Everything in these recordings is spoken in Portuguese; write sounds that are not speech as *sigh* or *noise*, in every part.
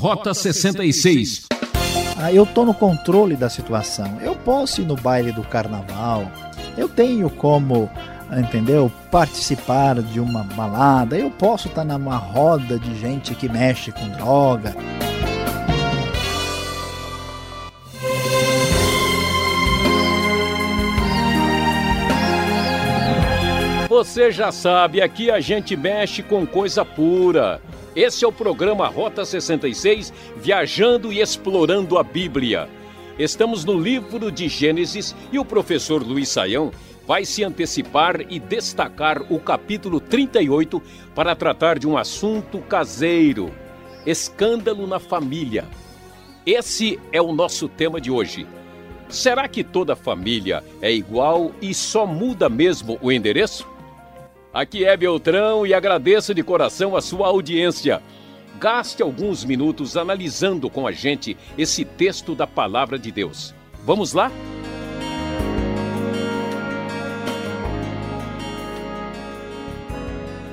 Rota 66. Ah, eu estou no controle da situação. Eu posso ir no baile do carnaval. Eu tenho como, entendeu? Participar de uma balada. Eu posso estar tá numa roda de gente que mexe com droga. Você já sabe, aqui a gente mexe com coisa pura. Esse é o programa Rota 66, viajando e explorando a Bíblia. Estamos no livro de Gênesis e o professor Luiz Saião vai se antecipar e destacar o capítulo 38 para tratar de um assunto caseiro: escândalo na família. Esse é o nosso tema de hoje. Será que toda família é igual e só muda mesmo o endereço? Aqui é Beltrão e agradeço de coração a sua audiência. Gaste alguns minutos analisando com a gente esse texto da Palavra de Deus. Vamos lá?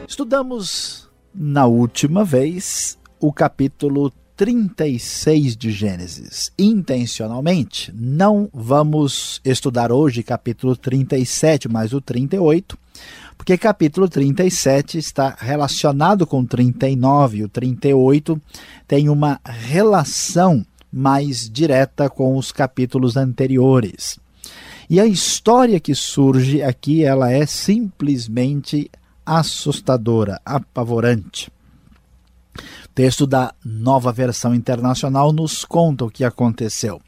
Estudamos na última vez o capítulo 36 de Gênesis. Intencionalmente, não vamos estudar hoje capítulo 37, mas o 38 porque capítulo 37 está relacionado com 39 e o 38 tem uma relação mais direta com os capítulos anteriores. E a história que surge aqui, ela é simplesmente assustadora, apavorante. O texto da Nova Versão Internacional nos conta o que aconteceu.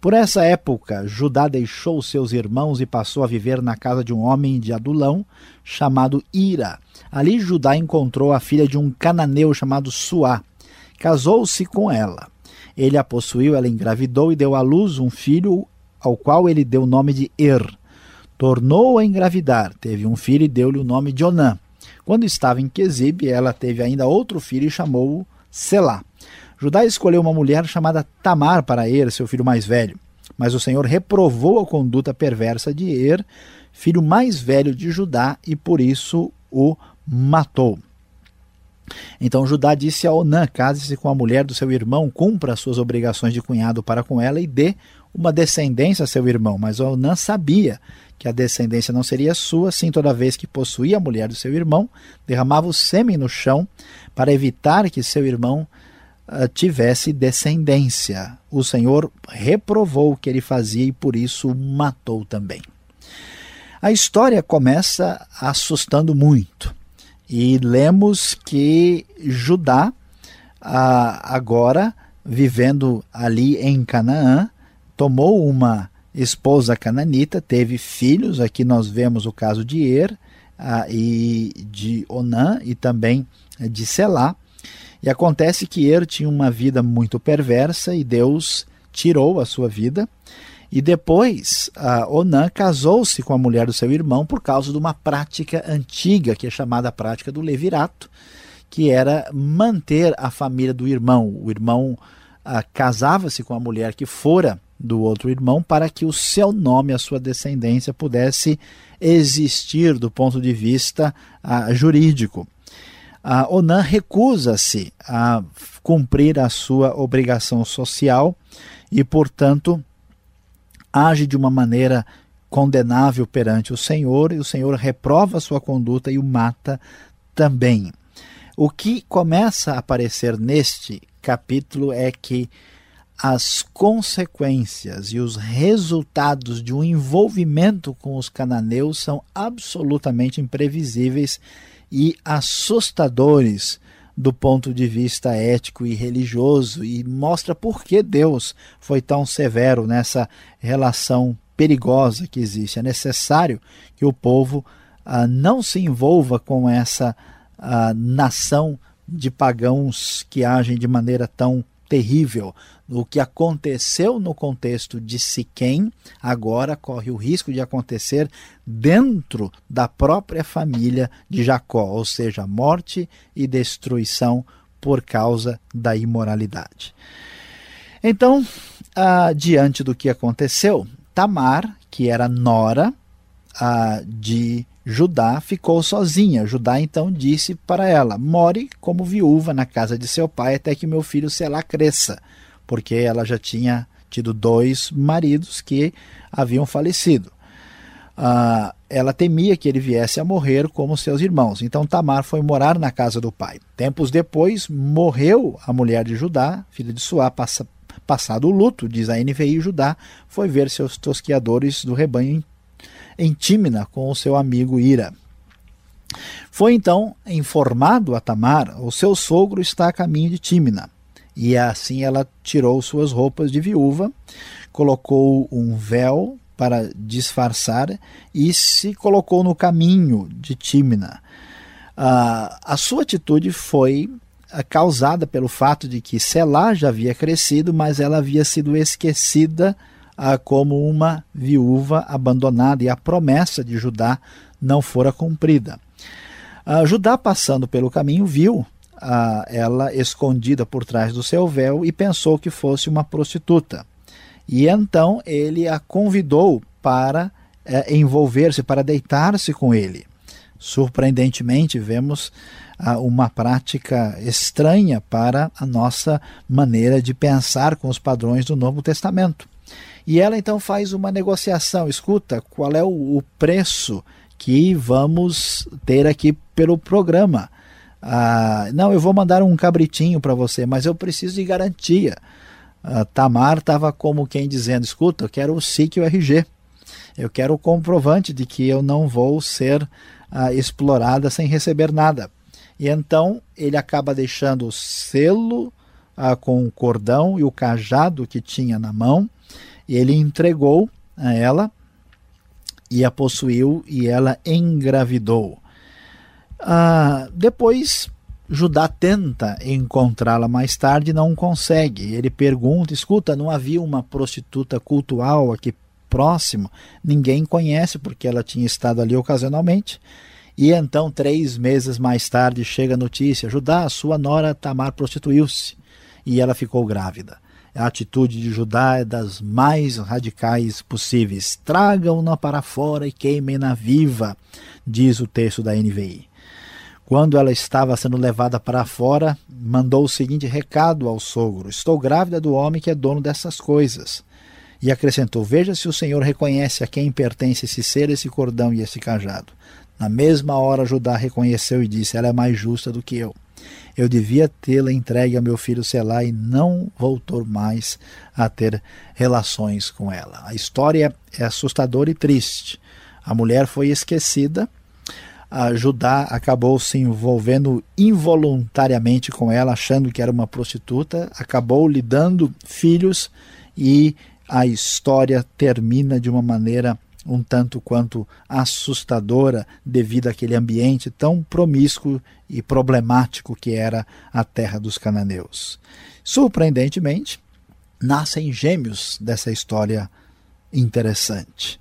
Por essa época, Judá deixou seus irmãos e passou a viver na casa de um homem de Adulão chamado Ira. Ali Judá encontrou a filha de um cananeu chamado Suá. Casou-se com ela. Ele a possuiu, ela engravidou e deu à luz um filho ao qual ele deu o nome de Er. Tornou a engravidar, teve um filho e deu-lhe o nome de Onã. Quando estava em Quesibe, ela teve ainda outro filho e chamou-o Selá. Judá escolheu uma mulher chamada Tamar para Er, seu filho mais velho. Mas o Senhor reprovou a conduta perversa de Er, filho mais velho de Judá, e por isso o matou. Então Judá disse a Onã: Case-se com a mulher do seu irmão, cumpra as suas obrigações de cunhado para com ela e dê uma descendência a seu irmão. Mas Onã sabia que a descendência não seria sua, assim toda vez que possuía a mulher do seu irmão, derramava o sêmen no chão para evitar que seu irmão tivesse descendência. O Senhor reprovou o que ele fazia e por isso o matou também. A história começa assustando muito. E lemos que Judá, uh, agora vivendo ali em Canaã, tomou uma esposa cananita, teve filhos. Aqui nós vemos o caso de Er uh, e de Onã e também de Selá. E acontece que Er tinha uma vida muito perversa e Deus tirou a sua vida. E depois, Onã casou-se com a mulher do seu irmão por causa de uma prática antiga, que é chamada prática do levirato, que era manter a família do irmão. O irmão casava-se com a mulher que fora do outro irmão para que o seu nome, a sua descendência, pudesse existir do ponto de vista jurídico a Onan recusa-se a cumprir a sua obrigação social e, portanto, age de uma maneira condenável perante o Senhor, e o Senhor reprova sua conduta e o mata também. O que começa a aparecer neste capítulo é que as consequências e os resultados de um envolvimento com os cananeus são absolutamente imprevisíveis e assustadores do ponto de vista ético e religioso e mostra por que Deus foi tão severo nessa relação perigosa que existe. É necessário que o povo ah, não se envolva com essa ah, nação de pagãos que agem de maneira tão terrível. O que aconteceu no contexto de Siquém, agora corre o risco de acontecer dentro da própria família de Jacó, ou seja, morte e destruição por causa da imoralidade. Então, ah, diante do que aconteceu, Tamar, que era nora ah, de Judá ficou sozinha. Judá então disse para ela: More como viúva na casa de seu pai até que meu filho Selá cresça, porque ela já tinha tido dois maridos que haviam falecido. Ah, ela temia que ele viesse a morrer como seus irmãos. Então Tamar foi morar na casa do pai. Tempos depois, morreu a mulher de Judá, filha de Suá, passa, passado o luto, diz a NVI, Judá foi ver seus tosquiadores do rebanho em Tímina com o seu amigo Ira. Foi então informado a Tamar, o seu sogro está a caminho de Tímina. E assim ela tirou suas roupas de viúva, colocou um véu para disfarçar e se colocou no caminho de Tímina. Ah, a sua atitude foi ah, causada pelo fato de que Selá já havia crescido, mas ela havia sido esquecida ah, como uma viúva abandonada e a promessa de Judá não fora cumprida. Ah, Judá, passando pelo caminho, viu ela escondida por trás do seu véu e pensou que fosse uma prostituta. E então ele a convidou para eh, envolver-se, para deitar-se com ele. Surpreendentemente, vemos ah, uma prática estranha para a nossa maneira de pensar com os padrões do Novo Testamento. E ela então faz uma negociação. Escuta, qual é o, preço que vamos ter aqui pelo programa? Ah, não, eu vou mandar um cabritinho para você, mas eu preciso de garantia. Ah, Tamar estava como quem dizendo: escuta, eu quero o SIC e o RG. Eu quero o comprovante de que eu não vou ser ah, explorada sem receber nada. E então ele acaba deixando o selo ah, com o cordão e o cajado que tinha na mão ele entregou a ela e a possuiu e ela engravidou. Ah, depois, Judá tenta encontrá-la mais tarde e não consegue. Ele pergunta: escuta, não havia uma prostituta cultual aqui próximo? Ninguém conhece porque ela tinha estado ali ocasionalmente. E então, três meses mais tarde, chega a notícia: Judá, sua nora Tamar prostituiu-se e ela ficou grávida. A atitude de Judá é das mais radicais possíveis. Tragam-na para fora e queimem-na viva, diz o texto da NVI. Quando ela estava sendo levada para fora, mandou o seguinte recado ao sogro: Estou grávida do homem que é dono dessas coisas. E acrescentou: Veja se o Senhor reconhece a quem pertence esse ser, esse cordão e esse cajado. Na mesma hora, Judá reconheceu e disse: Ela é mais justa do que eu. Eu devia tê-la entregue a meu filho Selá e não voltou mais a ter relações com ela. A história é assustadora e triste. A mulher foi esquecida, a Judá acabou se envolvendo involuntariamente com ela, achando que era uma prostituta, acabou lhe dando filhos e a história termina de uma maneira um tanto quanto assustadora devido àquele ambiente tão promíscuo e problemático que era a terra dos cananeus. Surpreendentemente, nascem gêmeos dessa história interessante.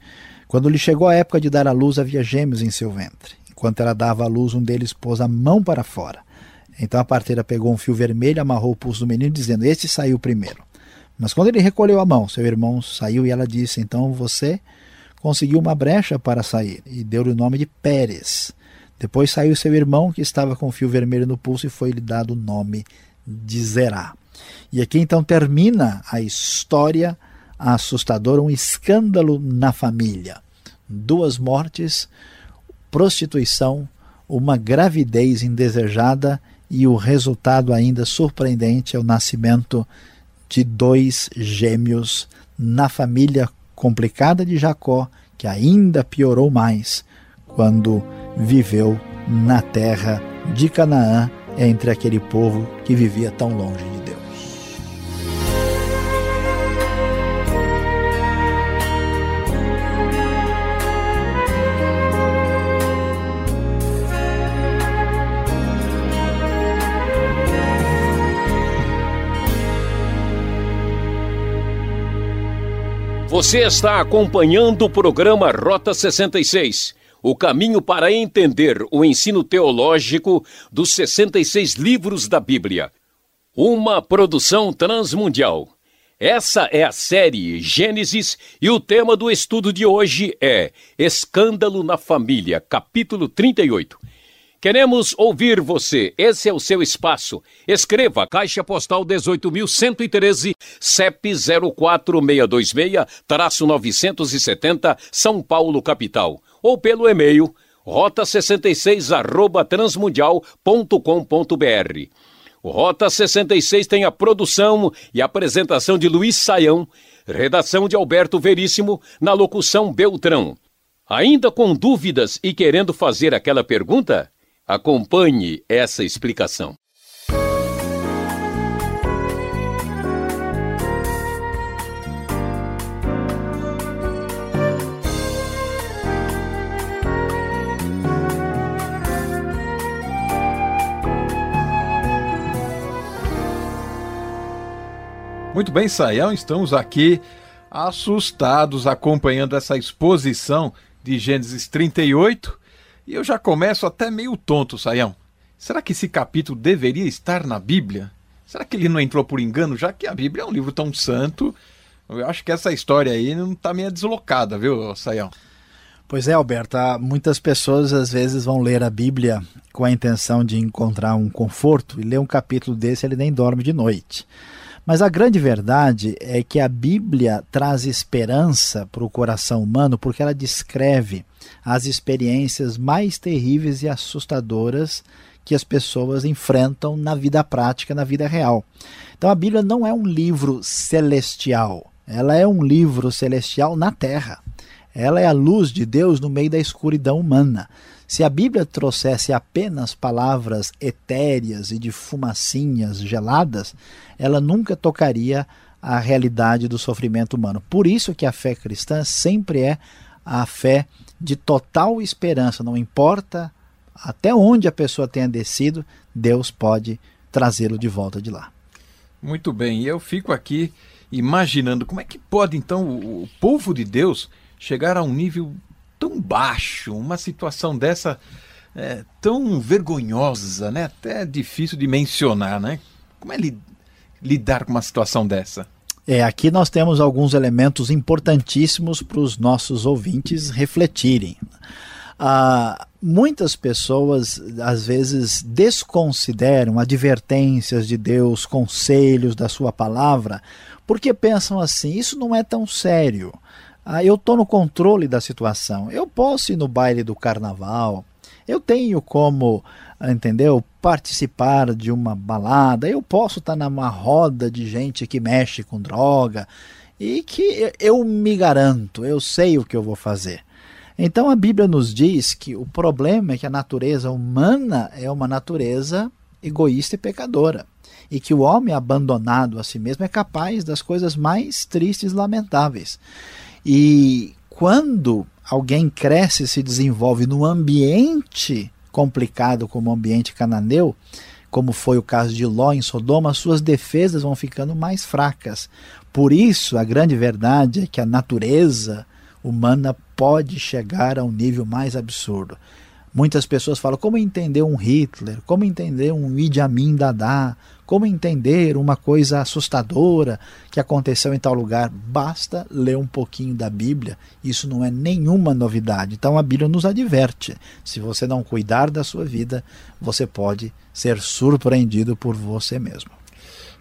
Quando lhe chegou a época de dar à luz, havia gêmeos em seu ventre. Enquanto ela dava à luz, um deles pôs a mão para fora. Então a parteira pegou um fio vermelho, amarrou o pulso do menino, dizendo: Este saiu primeiro. Mas quando ele recolheu a mão, seu irmão saiu e ela disse: Então você conseguiu uma brecha para sair e deu-lhe o nome de Pérez. Depois saiu seu irmão, que estava com fio vermelho no pulso, e foi-lhe dado o nome de Zerá. E aqui então termina a história assustadora, um escândalo na família. Duas mortes, prostituição, uma gravidez indesejada e o resultado ainda surpreendente é o nascimento de dois gêmeos na família complicada de Jacó, que ainda piorou mais quando viveu na terra de Canaã, entre aquele povo que vivia tão longe de Deus. Você está acompanhando o programa Rota 66, o caminho para entender o ensino teológico dos 66 livros da Bíblia. Uma produção transmundial. Essa é a série Gênesis e o tema do estudo de hoje é Escândalo na Família, capítulo 38. Queremos ouvir você. Esse é o seu espaço. Escreva Caixa Postal 18.113, CEP 04626-970, São Paulo, capital. Ou pelo e-mail rota66 arroba transmundial.com.br. Rota 66 tem a produção e apresentação de Luiz Saião, redação de Alberto Veríssimo, na locução Beltrão. Ainda com dúvidas e querendo fazer aquela pergunta? Acompanhe essa explicação. Muito bem, Saião, estamos aqui assustados acompanhando essa exposição de Gênesis 38 e eu já começo até meio tonto, Saião. Será que esse capítulo deveria estar na Bíblia? Será que ele não entrou por engano, já que a Bíblia é um livro tão santo? Eu acho que essa história aí não está meio deslocada, viu, Saião? Pois é, Alberto, muitas pessoas às vezes vão ler a Bíblia com a intenção de encontrar um conforto e ler um capítulo desse ele nem dorme de noite. Mas a grande verdade é que a Bíblia traz esperança para o coração humano porque ela descreve as experiências mais terríveis e assustadoras que as pessoas enfrentam na vida prática, na vida real. Então a Bíblia não é um livro celestial, ela é um livro celestial na terra. Ela é a luz de Deus no meio da escuridão humana. Se a Bíblia trouxesse apenas palavras etéreas e de fumacinhas geladas, ela nunca tocaria a realidade do sofrimento humano. Por isso que a fé cristã sempre é a fé de total esperança, não importa até onde a pessoa tenha descido, Deus pode trazê-lo de volta de lá. Muito bem, eu fico aqui imaginando como é que pode então o povo de Deus chegar a um nível baixo, uma situação dessa é, tão vergonhosa, né? Até difícil de mencionar, né? Como é li lidar com uma situação dessa? É, aqui nós temos alguns elementos importantíssimos para os nossos ouvintes refletirem. Ah, muitas pessoas às vezes desconsideram advertências de Deus, conselhos da sua palavra, porque pensam assim: isso não é tão sério. Ah, eu estou no controle da situação. Eu posso ir no baile do carnaval. Eu tenho como, entendeu, participar de uma balada. Eu posso estar numa roda de gente que mexe com droga e que eu me garanto, eu sei o que eu vou fazer. Então a Bíblia nos diz que o problema é que a natureza humana é uma natureza egoísta e pecadora. E que o homem abandonado a si mesmo é capaz das coisas mais tristes e lamentáveis. E quando alguém cresce e se desenvolve num ambiente complicado como o ambiente cananeu, como foi o caso de Ló em Sodoma, suas defesas vão ficando mais fracas. Por isso, a grande verdade é que a natureza humana pode chegar a um nível mais absurdo. Muitas pessoas falam como entender um Hitler, como entender um Idi Amin Dada, como entender uma coisa assustadora que aconteceu em tal lugar? Basta ler um pouquinho da Bíblia, isso não é nenhuma novidade. Então a Bíblia nos adverte: se você não cuidar da sua vida, você pode ser surpreendido por você mesmo.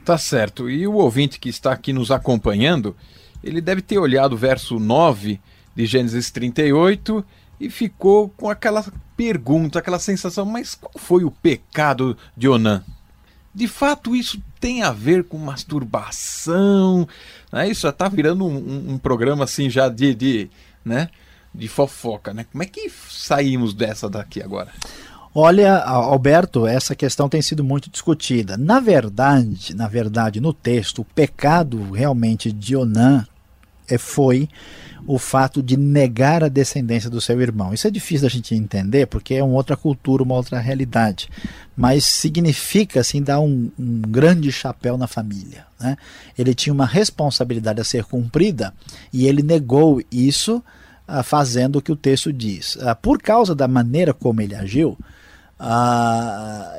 Tá certo. E o ouvinte que está aqui nos acompanhando, ele deve ter olhado o verso 9 de Gênesis 38 e ficou com aquela pergunta, aquela sensação: mas qual foi o pecado de Onã? De fato, isso tem a ver com masturbação. Né? Isso já está virando um, um, um, programa assim já de, de, né? de fofoca. Né? Como é que saímos dessa daqui agora? Olha, Alberto, essa questão tem sido muito discutida. Na verdade, na verdade, no texto, o pecado realmente de Onã é, foi o fato de negar a descendência do seu irmão. Isso é difícil da gente entender porque é uma outra cultura, uma outra realidade. Mas significa assim dar um, um grande chapéu na família. Né? Ele tinha uma responsabilidade a ser cumprida e ele negou isso, ah, fazendo o que o texto diz. Ah, por causa da maneira como ele agiu, Ah,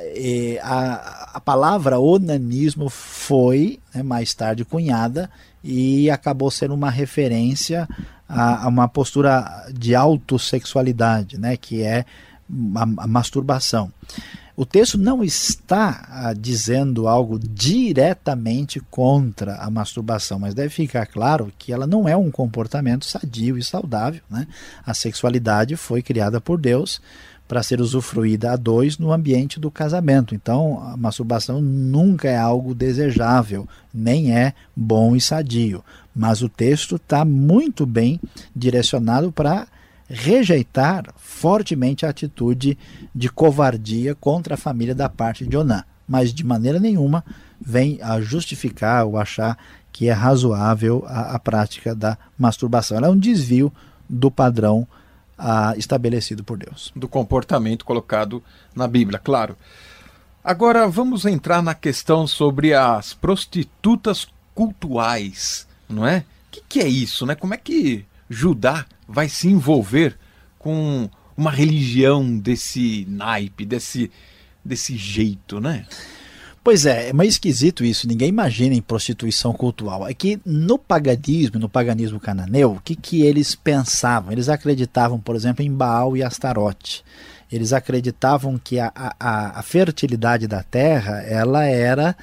a, a, palavra onanismo foi né, mais tarde cunhada e acabou sendo uma referência a, a uma postura de autossexualidade, né, que é a, a masturbação. O texto não está ah, dizendo algo diretamente contra a masturbação, mas deve ficar claro que ela não é um comportamento sadio e saudável. Né? A sexualidade foi criada por Deus para ser usufruída a dois no ambiente do casamento. Então, a masturbação nunca é algo desejável, nem é bom e sadio. Mas o texto está muito bem direcionado para rejeitar fortemente a atitude de covardia contra a família da parte de Onã, mas de maneira nenhuma vem a justificar ou achar que é razoável a, a prática da masturbação. Ela é um desvio do padrão a, estabelecido por Deus. Do comportamento colocado na Bíblia, claro. Agora vamos entrar na questão sobre as prostitutas cultuais, não é? O que, que é isso, né? Como é que Judá vai se envolver com uma religião desse naipe, desse, desse jeito, né? Pois é, é meio esquisito isso. Ninguém imagina em prostituição cultural. É que no paganismo, no paganismo cananeu, o que, que eles pensavam? Eles acreditavam, por exemplo, em Baal e Astarote. Eles acreditavam que a, a, a fertilidade da terra ela era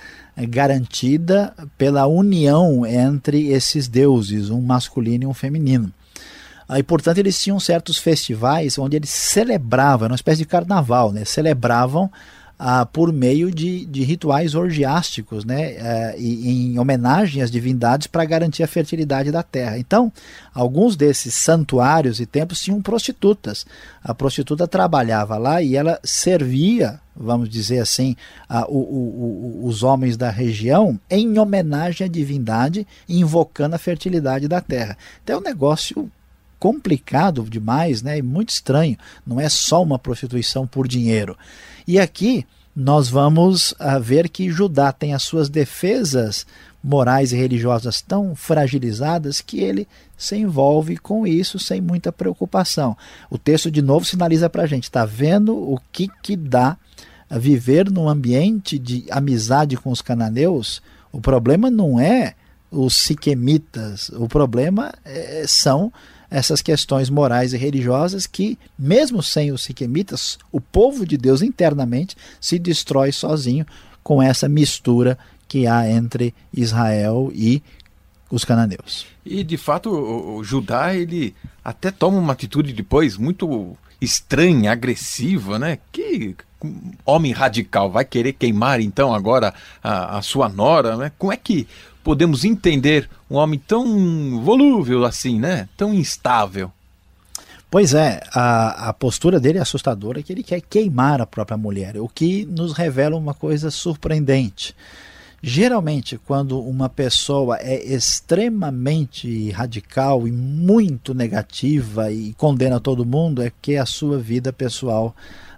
garantida pela união entre esses deuses, um masculino e um feminino. E, portanto, eles tinham certos festivais onde eles celebravam, era uma espécie de carnaval, né? celebravam ah, por meio de, de rituais orgiásticos, né, ah, e, em homenagem às divindades para garantir a fertilidade da terra. Então, alguns desses santuários e templos tinham prostitutas. A prostituta trabalhava lá e ela servia, vamos dizer assim, o, o, o, os homens da região em homenagem à divindade, invocando a fertilidade da terra. Então é um negócio complicado demais, né, e muito estranho. Não é só uma prostituição por dinheiro. E aqui nós vamos uh, ver que Judá tem as suas defesas morais e religiosas tão fragilizadas que ele se envolve com isso sem muita preocupação. O texto de novo sinaliza para a gente, está vendo o que, que dá viver num ambiente de amizade com os cananeus? O problema não é os siquemitas, o problema é, são essas questões morais e religiosas que, mesmo sem os siquemitas, o povo de Deus internamente se destrói sozinho com essa mistura que há entre Israel e os cananeus. E de fato, o, Judá ele até toma uma atitude depois muito estranha, agressiva, né? Que homem radical vai querer queimar então agora a, a sua nora, né? Como é que podemos entender um homem tão volúvel assim, né? Tão instável. Pois é, a, a postura dele é assustadora, que ele quer queimar a própria mulher, o que nos revela uma coisa surpreendente. Geralmente, quando uma pessoa é extremamente radical e muito negativa e condena todo mundo, é que a sua vida pessoal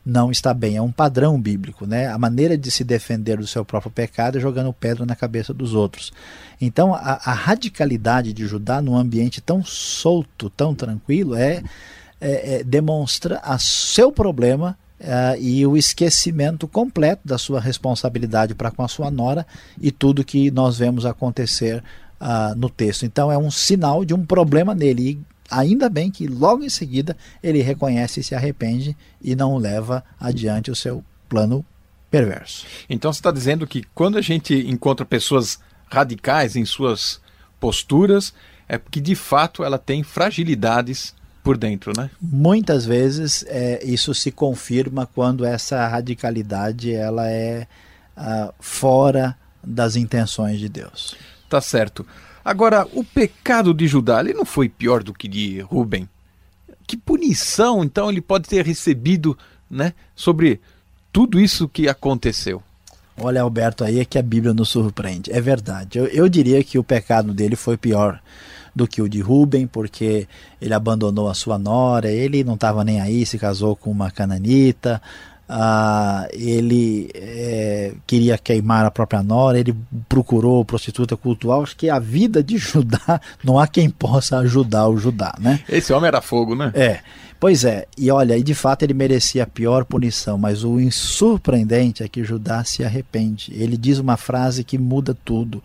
não está bem. É um padrão bíblico, né? A maneira de se defender do seu próprio pecado é jogando pedra na cabeça dos outros. Então, a, a radicalidade de Judá num ambiente tão solto, tão tranquilo, é, é, é demonstra a seu problema Uh, e o esquecimento completo da sua responsabilidade para com a sua nora e tudo que nós vemos acontecer uh, no texto. Então é um sinal de um problema nele. E Ainda bem que logo em seguida ele reconhece e se arrepende e não leva adiante o seu plano perverso. Então você está dizendo que quando a gente encontra pessoas radicais em suas posturas, é porque de fato ela tem fragilidades por dentro, né? Muitas vezes é, isso se confirma quando essa radicalidade ela é uh, fora das intenções de Deus. Tá certo. Agora, o pecado de Judá ele não foi pior do que de Rubem. Que punição, então, ele pode ter recebido né, sobre tudo isso que aconteceu? Olha, Alberto, aí é que a Bíblia nos surpreende. É verdade. Eu, eu diria que o pecado dele foi pior do que o de Rubem, porque ele abandonou a sua nora, ele não estava nem aí, se casou com uma cananita, ah, ele é, queria queimar a própria nora, ele procurou prostituta cultural. Acho que a vida de Judá *laughs* não há quem possa ajudar o Judá, né? Esse homem era fogo, né? É. Pois é, e olha, e de fato ele merecia a pior punição, mas o surpreendente é que Judá se arrepende. Ele diz uma frase que muda tudo.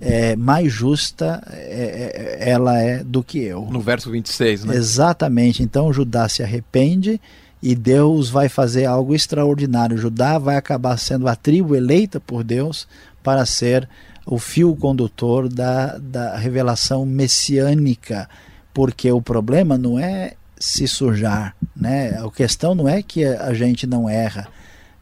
É, mais justa é, é, ela é do que eu. No verso 26, né? Exatamente. Então Judá se arrepende e Deus vai fazer algo extraordinário. Judá vai acabar sendo a tribo eleita por Deus para ser o fio condutor da, da revelação messiânica, porque o problema não é se sujar, né? A questão não é que a gente não erra,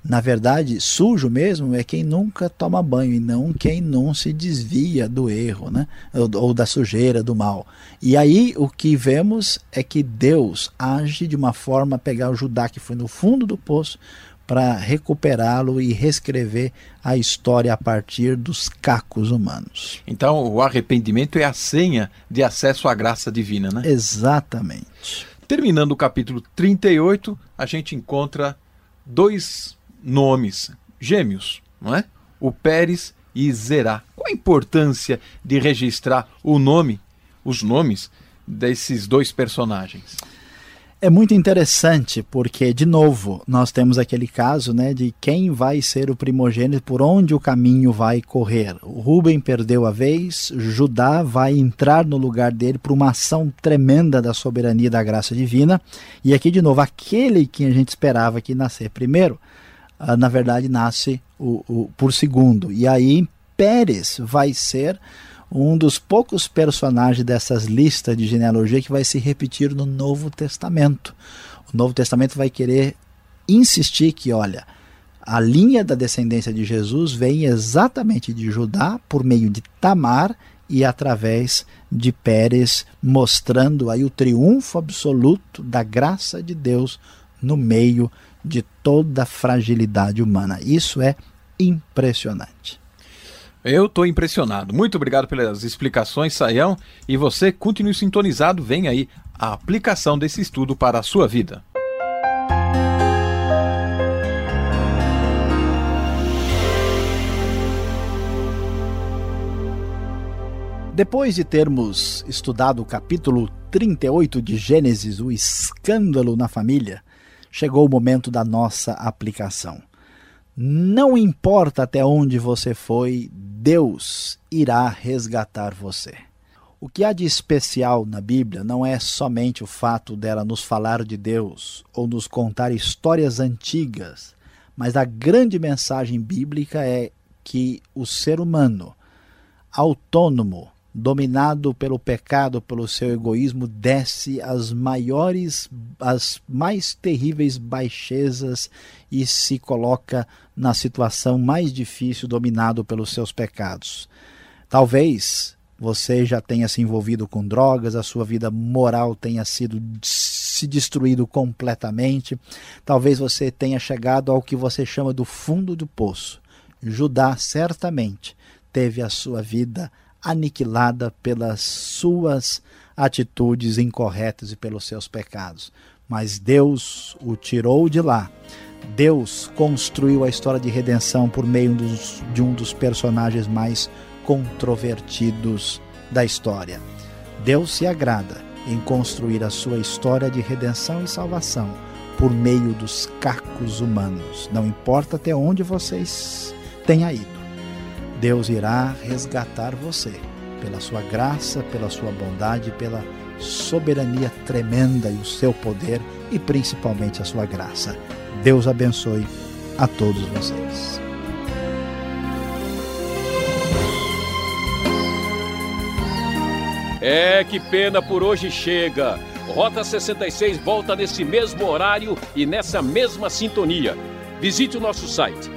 na verdade, sujo mesmo é quem nunca toma banho e não quem não se desvia do erro, né? ou, ou da sujeira, do mal. E aí o que vemos é que Deus age de uma forma a pegar o Judá que foi no fundo do poço para recuperá-lo e reescrever a história a partir dos cacos humanos. Então, o arrependimento é a senha de acesso à graça divina, né? Exatamente. Terminando o capítulo 38, a gente encontra dois nomes gêmeos, não é? O Pérez e Zerá. Qual a importância de registrar o nome, os nomes desses dois personagens? É muito interessante porque, de novo, nós temos aquele caso né, de quem vai ser o primogênito, por onde o caminho vai correr. O Rubem perdeu a vez, Judá vai entrar no lugar dele por uma ação tremenda da soberania da graça divina. E aqui, de novo, aquele que a gente esperava que nascer primeiro, uh, na verdade nasce o, o, por segundo. E aí Pérez vai ser um dos poucos personagens dessas listas de genealogia que vai se repetir no Novo Testamento. O Novo Testamento vai querer insistir que, olha, a linha da descendência de Jesus vem exatamente de Judá por meio de Tamar e através de Pérez, mostrando aí o triunfo absoluto da graça de Deus no meio de toda a fragilidade humana. Isso é impressionante. Eu estou impressionado. Muito obrigado pelas explicações, Saião. E você continue sintonizado. Vem aí a aplicação desse estudo para a sua vida. Depois de termos estudado o capítulo 38 de Gênesis, o escândalo na família, chegou o momento da nossa aplicação. Não importa até onde você foi, Deus irá resgatar você. O que há de especial na Bíblia não é somente o fato dela nos falar de Deus ou nos contar histórias antigas, mas a grande mensagem bíblica é que o ser humano, autônomo, dominado pelo pecado, pelo seu egoísmo, desce as maiores, as mais terríveis baixezas e se coloca na situação mais difícil, dominado pelos seus pecados. Talvez você já tenha se envolvido com drogas, a sua vida moral tenha sido se destruído completamente. Talvez você tenha chegado ao que você chama do fundo do poço. Judá certamente teve a sua vida aniquilada pelas suas atitudes incorretas e pelos seus pecados. Mas Deus o tirou de lá. Deus construiu a história de redenção por meio dos, de um dos personagens mais controvertidos da história. Deus se agrada em construir a sua história de redenção e salvação por meio dos cacos humanos. Não importa até onde vocês tenham ido. Deus irá resgatar você pela sua graça, pela sua bondade, pela soberania tremenda e o seu poder e principalmente a sua graça. Deus abençoe a todos vocês. É, que pena por hoje chega. Rota 66 volta nesse mesmo horário e nessa mesma sintonia. Visite o nosso site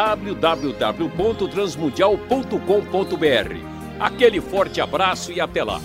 www.transmundial.com.br. Aquele forte abraço e até lá.